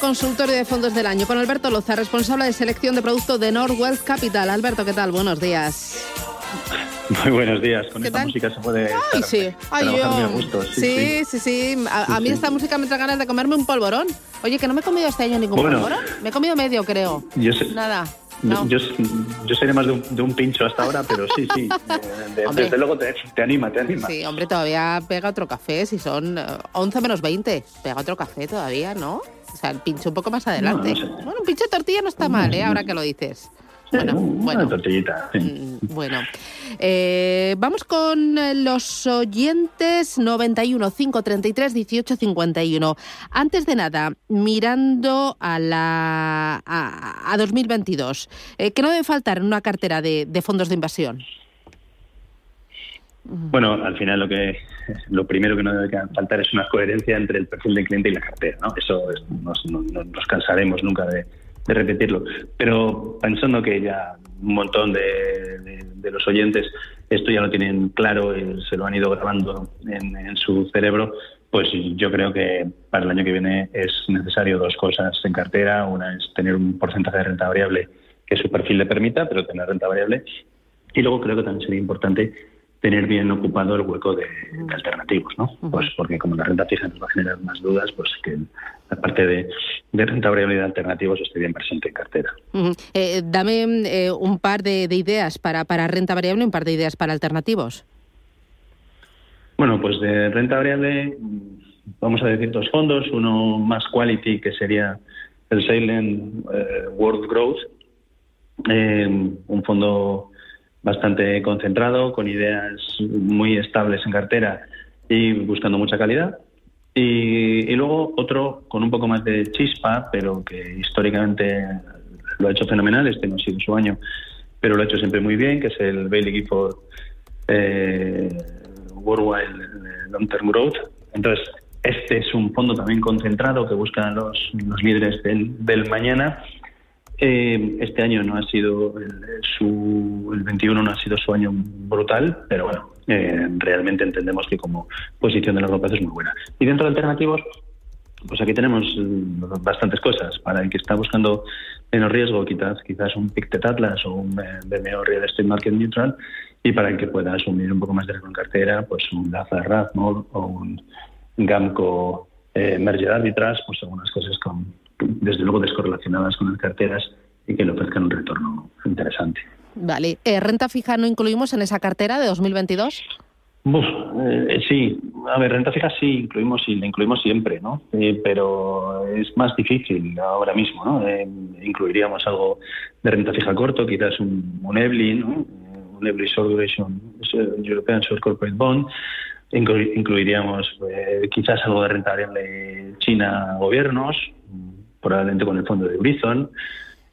Consultorio de fondos del año con Alberto Loza, responsable de selección de producto de Northwest Capital. Alberto, ¿qué tal? Buenos días. Muy buenos días. Con ¿Qué esta tal? música se puede Ay, sí. Ay, yo. gusto. Sí, sí, sí. A, a mí sí. esta música me trae ganas de comerme un polvorón. Oye, que no me he comido este año ningún Bueno. polvorón. Me he comido medio, creo. Yo sé- Nada. No. Yo, yo seré más de un, de un pincho hasta ahora, pero sí, sí. eh, de- Hombre. desde luego te, te anima, te anima. Sí, hombre, todavía pega otro café, si son eh, 11 menos 20. Pega otro café todavía, ¿no? O sea, el pincho un poco más adelante. no sé. Bueno, un pincho de tortilla no está mal, ¿eh? Ahora que lo dices. Bueno, una bueno. tortillita. sí. Mm, Bueno, Eh, vamos con eh, los oyentes 91 533 18 51. Antes de nada, mirando a la a, a 2022, eh, ¿qué no debe faltar en una cartera de, de fondos de inversión? Bueno, al final lo que lo primero que no debe faltar es una coherencia entre el perfil del cliente y la cartera, ¿no? Eso es- nos, no- no nos cansaremos nunca de, de repetirlo. Pero pensando que ya un montón de, de- los oyentes esto ya lo tienen claro y se lo han ido grabando en su cerebro, pues yo creo que para el año que viene es necesario dos cosas en cartera. Una es tener un porcentaje de renta variable que su perfil le permita, pero tener renta variable y luego creo que también sería importante tener bien ocupado el hueco de, de alternativos, ¿no? Pues porque como la renta fija nos va a generar más dudas, pues que la parte de, de renta variable y de alternativos esté bien presente en cartera. Eh, dame eh, un par de, de ideas para, para renta variable y un par de ideas para alternativos. Bueno, pues de renta variable vamos a decir dos fondos, uno más quality que sería el Salem eh, World Growth, un fondo bastante concentrado, con ideas muy estables en cartera y buscando mucha calidad. Y, y luego otro con un poco más de chispa, pero que históricamente lo ha hecho fenomenal, este no ha sido su año, pero lo ha hecho siempre muy bien, que es el Bailey Gifford eh, Worldwide eh, Long Term Growth. Entonces, este es un fondo también concentrado que busca los, los líderes del, del mañana. Eh, este año no ha sido el, su, el 21 no ha sido su año brutal, pero bueno, eh, realmente entendemos que como posición de largo plazo es muy buena. Y dentro de alternativos, pues aquí tenemos mm, bastantes cosas. Para el que está buscando menos riesgo, quizás, quizás un Pictet Atlas o un eh, BMO Real Estate Market Neutral. Y para el que pueda asumir un poco más de riesgo en cartera, pues un Lazar Rathmore o un Gamco eh, Merger Arbitras, pues algunas cosas con, desde luego descorrelacionadas con las carteras y que le ofrezcan un retorno interesante. Vale. Eh, ¿Renta fija no incluimos en esa cartera de 2022? Uf, eh, sí, a ver, renta fija sí incluimos y la incluimos siempre, ¿no? Eh, pero es más difícil ahora mismo, ¿no? Eh, incluiríamos algo de renta fija corto, quizás un, un EBLI, ¿no? Un EBLI Short Duration European Short Corporate Bond. Inclu- incluiríamos eh, quizás algo de renta variable China gobiernos, probablemente con el fondo de Horizon.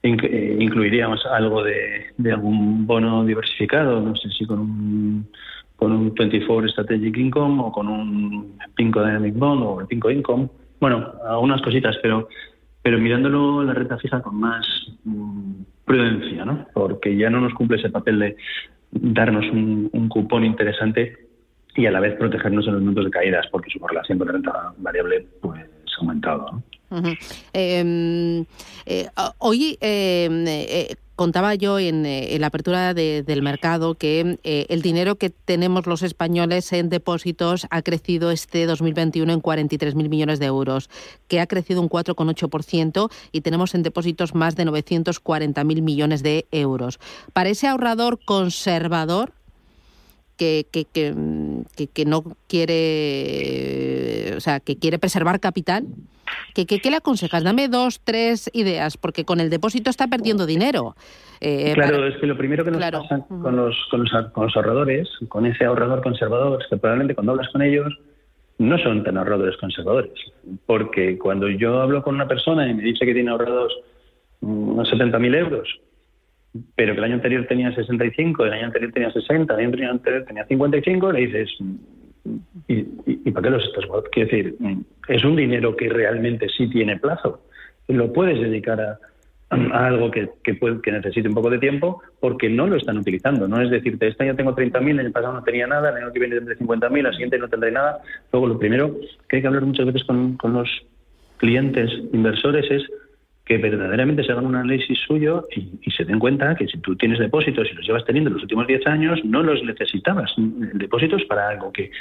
Eh, incluiríamos algo de, de algún bono diversificado, no sé si con un con un 24 Strategic Income o con un Pinco Dynamic Bond o el Pinco Income. Bueno, algunas cositas, pero pero mirándolo la renta fija con más mm, prudencia, ¿no? Porque ya no nos cumple ese papel de darnos un, un cupón interesante y a la vez protegernos en los momentos de caídas, porque su correlación con la renta variable pues ha aumentado, ¿no? Ujú. Eh, eh, hoy eh, eh, contaba yo en, eh, la apertura de- del mercado que el dinero que tenemos los españoles en depósitos ha crecido este 2021 en 43.000 millones de euros, que ha crecido un 4,8% y tenemos en depósitos más de 940.000 millones de euros. Para ese ahorrador conservador, que, que, que, que, no quiere, o sea, que quiere preservar capital, ¿qué, qué, le aconsejas? Dame dos, tres ideas, porque con el depósito está perdiendo dinero. Eh, claro, es que lo primero que nos pasa con los, con, los, con los ahorradores, con ese ahorrador conservador, es que probablemente cuando hablas con ellos no son tan ahorradores conservadores. Porque cuando yo hablo con una persona y me dice que tiene ahorrados unos 70.000 euros, pero que el año anterior tenía 65, el año anterior tenía 60, el año anterior tenía 55, le dices, ¿y, y, para qué los estás Quiero decir, es un dinero que realmente sí tiene plazo. Lo puedes dedicar a, a algo que, que, puede, que, necesite un poco de tiempo porque no lo están utilizando. No es decirte, este año tengo 30.000, el año pasado no tenía nada, el año que viene tendré 50.000, al siguiente no tendré nada. Luego, lo primero que hay que hablar muchas veces con, con los clientes inversores es que verdaderamente se hagan un análisis suyo y, se den cuenta que si tú tienes depósitos y los llevas teniendo los últimos 10 años, no los necesitabas. Depósitos para algo que,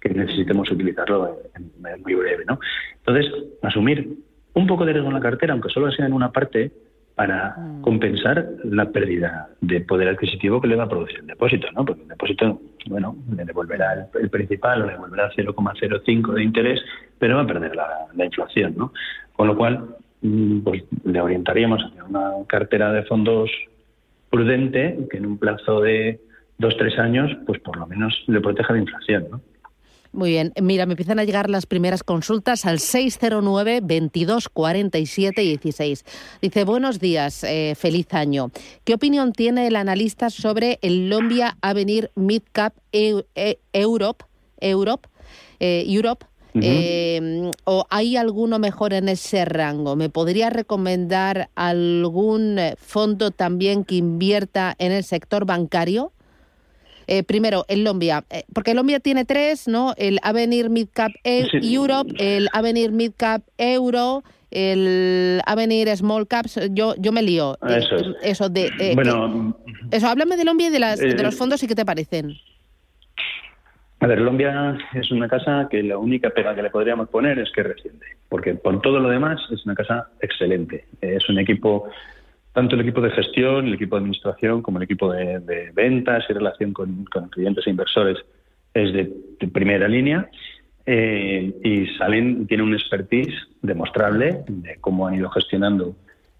que necesitemos utilizarlo en, en muy breve. ¿no? Entonces, asumir un poco de riesgo en la cartera, aunque solo sea en una parte, para mm. compensar la pérdida de poder adquisitivo que le va a producir el depósito, ¿no? Porque el depósito, bueno, le devolverá el, principal o le devolverá 0,05 de interés, pero va a perder la, inflación, ¿no? Con lo cual, mm, pues le orientaríamos hacia una cartera de fondos prudente que en un plazo de dos, tres años, pues por lo menos le proteja de inflación, ¿no? Muy bien. Mira, me empiezan a llegar las primeras consultas al 609 22 47 16. Dice, buenos días, eh, feliz año. ¿Qué opinión tiene el analista sobre el Lombia Avenir Mid Cap e, Europe? Europe, eh, Europe em, ¿O hay alguno mejor en ese rango? ¿Me podría recomendar algún fondo también que invierta en el sector bancario? Eh, primero, el Lombia, eh, porque el Lombia tiene tres, ¿no? El Avenir Midcap e Europe, el Avenir Midcap Euro, el Avenir Small Caps, yo yo me lío. Eso es. Eso de bueno, eso, háblame de Lombia y de, las, de los fondos y qué te parecen. A ver, Lombia es una casa que la única pega que le podríamos poner es que es porque por todo lo demás es una casa excelente. Es un equipo tanto el equipo de gestión, el equipo de administración, como el equipo de, ventas y relación con, clientes e inversores es de, primera línea. Eh, y salen, tiene un expertise demostrable de cómo han ido gestionando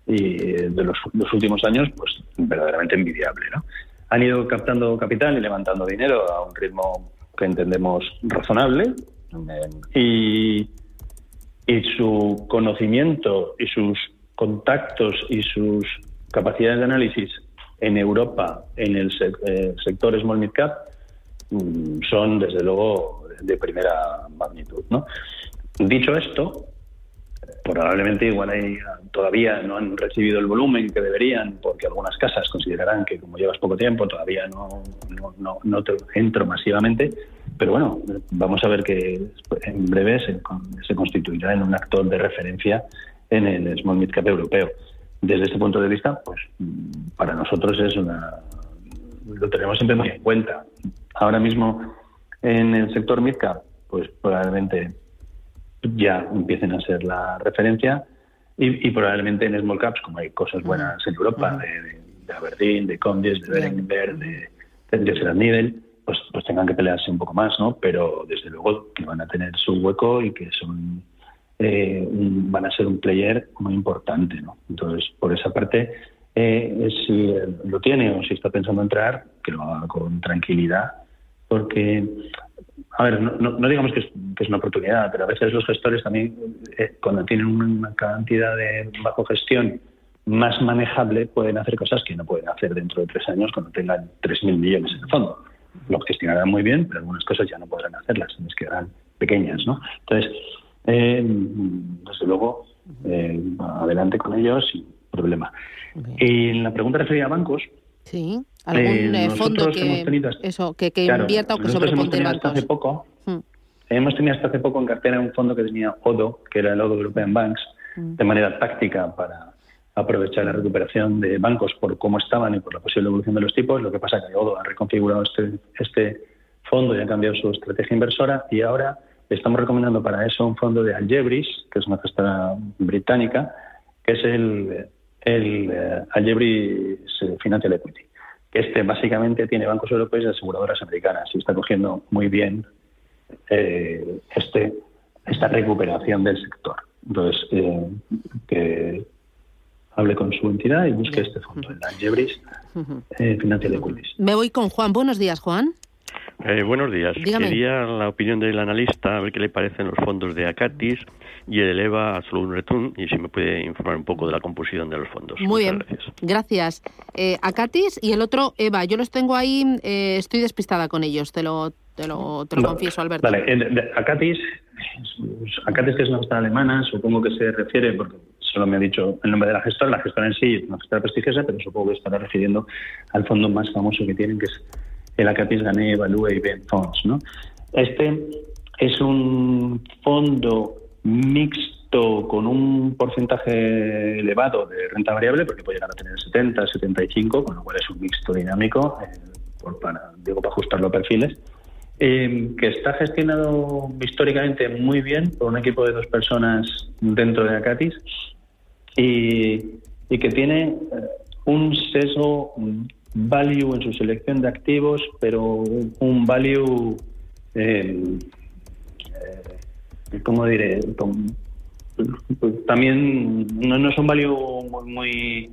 y de los, últimos años, pues verdaderamente envidiable. ¿no? Han ido captando capital y levantando dinero a un ritmo que entendemos razonable y, y su conocimiento y sus contactos y sus capacidades de análisis en Europa, en el eh, sector Small Mid Cap, mm, son desde luego de primera magnitud. ¿no? Dicho esto, probablemente igual hay, todavía no han recibido el volumen que deberían, porque algunas casas considerarán que como llevas poco tiempo todavía no, no, no, te entro masivamente, pero bueno, vamos a ver que en breve se, se constituirá en un actor de referencia en el Small Mid Cap europeo. Desde este punto de vista, pues para nosotros es una lo tenemos siempre muy en cuenta. Ahora mismo en el sector Mid Cap, pues probablemente ya empiecen a ser la referencia y, probablemente en Small Caps, como hay cosas buenas en Europa, de, Aberdeen, de Condis, de Berenberg, de, de Nivel, pues, pues tengan que pelearse un poco más, ¿no? Pero desde luego que van a tener su hueco y que son eh, van a ser un player muy importante. ¿no? Entonces, por esa parte, eh, si lo tiene o si está pensando entrar, que lo haga con tranquilidad, porque, a ver, no, digamos que es, una oportunidad, pero a veces los gestores también, eh, cuando tienen una cantidad de bajo gestión más manejable, pueden hacer cosas que no pueden hacer dentro de tres años cuando tengan 3.000 millones en el fondo. Lo gestionarán muy bien, pero algunas cosas ya no podrán hacerlas, les quedarán pequeñas, ¿no? Entonces, eh, desde luego, eh, adelante con ellos sin problema. Y la pregunta referida a bancos. Sí, algún eh, fondo que, eso, que, invierta o que sobreponte bancos. hace poco, hmm. Hemos tenido hasta hace poco en cartera un fondo que tenía ODO, que era el ODO European Banks, hmm. de manera táctica para aprovechar la recuperación de bancos por cómo estaban y por la posible evolución de los tipos. Lo que pasa es que ODO ha reconfigurado este, este fondo y ha cambiado su estrategia inversora y ahora Estamos recomendando para eso un fondo de Algebris, que es una gestora británica, que es el, el uh, Algebris Financial Equity. Este básicamente tiene bancos europeos y aseguradoras americanas y está cogiendo muy bien eh, este esta recuperación del sector. Entonces, eh, que hable con su entidad y busque este fondo, en Algebris eh, Financial Equities. Me voy con Juan. Buenos días, Juan. Eh, buenos días. Quería la opinión del analista, a ver qué le parecen los fondos de Acatis y el Eleva Absolute Return y si me puede informar un poco de la composición de los fondos. Muy bien, gracias. Eh, Acatis y el otro Eva. Yo los tengo ahí, eh, estoy despistada con ellos, te lo, te lo, te lo confieso, Alberto. Vale, Acatis, Acatis que es una gestora alemana, supongo que se refiere, porque solo me ha dicho el nombre de la gestora, la gestora en sí es una gestora prestigiosa, pero supongo que estará refiriendo al fondo más famoso que tienen, que es el Acatis Gané Evalúe y Ben Funds. ¿no? Este es un fondo mixto con un porcentaje elevado de renta variable, porque puede llegar a tener 70, 75, con lo cual es un mixto dinámico, eh, para, digo, para ajustarlo a perfiles, eh, que está gestionado históricamente muy bien por un equipo de dos personas dentro de Acatis y, que tiene eh, un sesgo value en su selección de activos, pero un value, eh, eh ¿cómo diré? también no, es un value muy,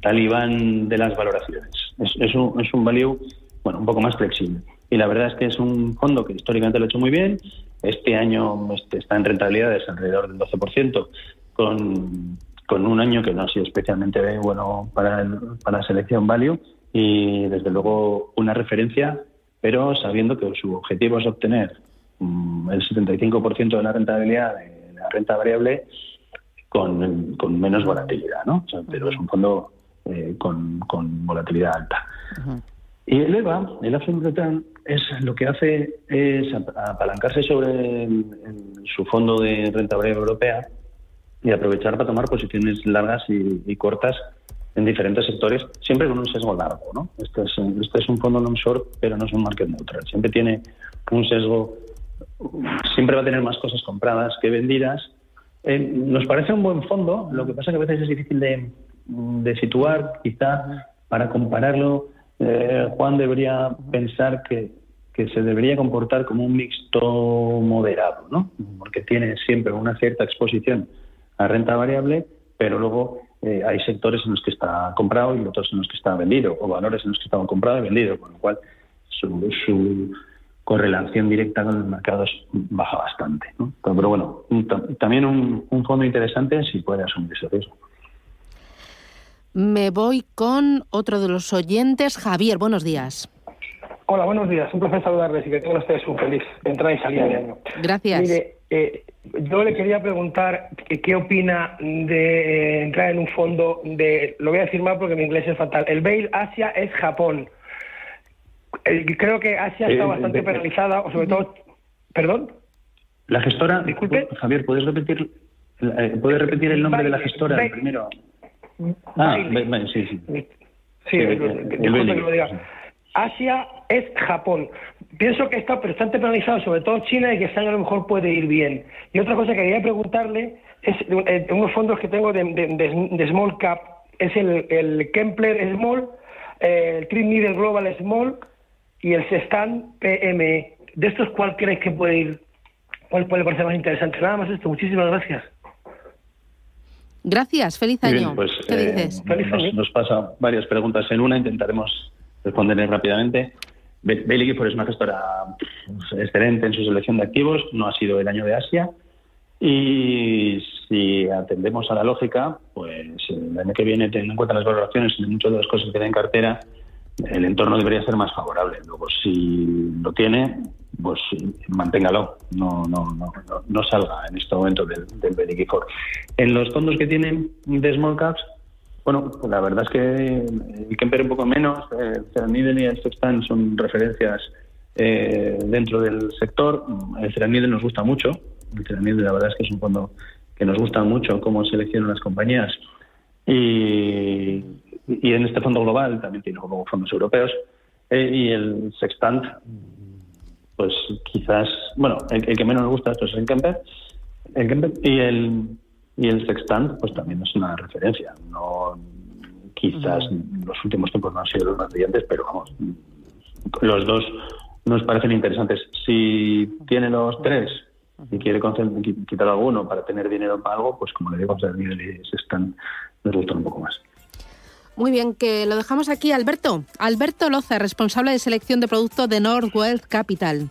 talibán de las valoraciones. Es, un, es un value bueno, un poco más flexible. Y la verdad es que es un fondo que históricamente lo ha hecho muy bien. Este año este, está en rentabilidades alrededor del 12%, con, con un año que no ha sido especialmente bueno para, para la selección value y desde luego una referencia, pero sabiendo que su objetivo es obtener el 75% de la rentabilidad de la renta variable con, menos volatilidad, ¿no? pero es un fondo eh, con, volatilidad alta. Y el EVA, el Absolute Return, es, lo que hace es apalancarse sobre su fondo de renta variable europea y aprovechar para tomar posiciones largas y cortas en diferentes sectores, siempre con un sesgo largo. ¿no? Este, es, este es un fondo long short, pero no es un market neutral. Siempre tiene un sesgo, siempre va a tener más cosas compradas que vendidas. Eh, nos parece un buen fondo, lo que pasa que a veces es difícil de, de situar, quizá para compararlo. Eh, Juan debería pensar que, que se debería comportar como un mixto moderado, ¿no? porque tiene siempre una cierta exposición a renta variable, pero luego eh, hay sectores en los que está comprado y otros en los que está vendido, o valores en los que estaba comprado y vendido, con lo cual su, correlación directa con el mercado baja bastante. Pero, bueno, también un, fondo interesante si puede asumir ese riesgo. Me voy con otro de los oyentes, Javier. Buenos días. Hola, buenos días. Un placer saludarles y que tengan ustedes un feliz entrada y salida de año. Gracias. Mire, eh, yo le quería preguntar qué opina de eh, entrar en un fondo de, lo voy a decir mal porque mi inglés es fatal, el Bail Asia es Japón. Creo que Asia está bastante penalizada, o sobre todo, perdón. La gestora, disculpe, Javier, ¿puedes repetir, eh, ¿puedes repetir el nombre de la gestora primero? Ah, sí, sí. Sí, disculpe que lo diga. Asia es Japón. Pienso que está bastante penalizado, sobre todo China, y que este año a lo mejor puede ir bien. Y otra cosa que quería preguntarle es de, unos fondos que tengo de, Small Cap, es el, el Kempler Small, eh, el Trip Middle Global Small y el Sestan PME. ¿De estos cuál crees que puede ir? ¿Cuál puede parecer más interesante? Nada más esto. Muchísimas gracias. Gracias, feliz año. pues, ¿Qué eh, dices? Nos, nos pasa varias preguntas en una, intentaremos responderle rápidamente. Bailey Gifford es una gestora excelente en su selección de activos, no ha sido el año de Asia. Y si atendemos a la lógica, pues el año que viene, teniendo en cuenta las valoraciones de muchas de las cosas que da en cartera, el entorno debería ser más favorable. Luego, si lo tiene, pues manténgalo, no, no, no, no, salga en este momento del, del Bailey En los fondos que tienen de small caps, bueno, pues la verdad es que el Kemper un poco menos, el Ceraniden y el son referencias eh, dentro del sector. El nos gusta mucho. El la verdad es que es un fondo que nos gusta mucho cómo seleccionan las compañías. Y, en este fondo global también tiene como fondos europeos. Eh, y el Sextant, pues quizás, bueno, el, que menos nos gusta esto es el Kemper. El y el y el sextant, pues también es una referencia. No, quizás los últimos tiempos no han sido los más brillantes, pero vamos, los dos nos parecen interesantes. Si tiene los tres y quiere quitar alguno para tener dinero para algo, pues como le digo, se están, nos gustan un poco más. Muy bien, que lo dejamos aquí. Alberto, Alberto Loza, responsable de selección de producto de Northwest Capital.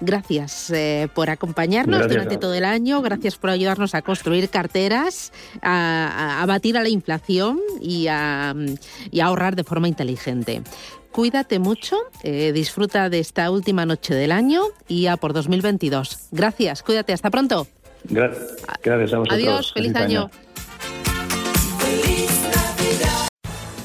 Gracias eh, por acompañarnos durante todo el año, gracias por ayudarnos a construir carteras, a, batir a la inflación y a, ahorrar de forma inteligente. Cuídate mucho, eh, disfruta de esta última noche del año y a por 2022. Gracias, cuídate, hasta pronto. Gracias, gracias a vosotros. Adiós, feliz, año.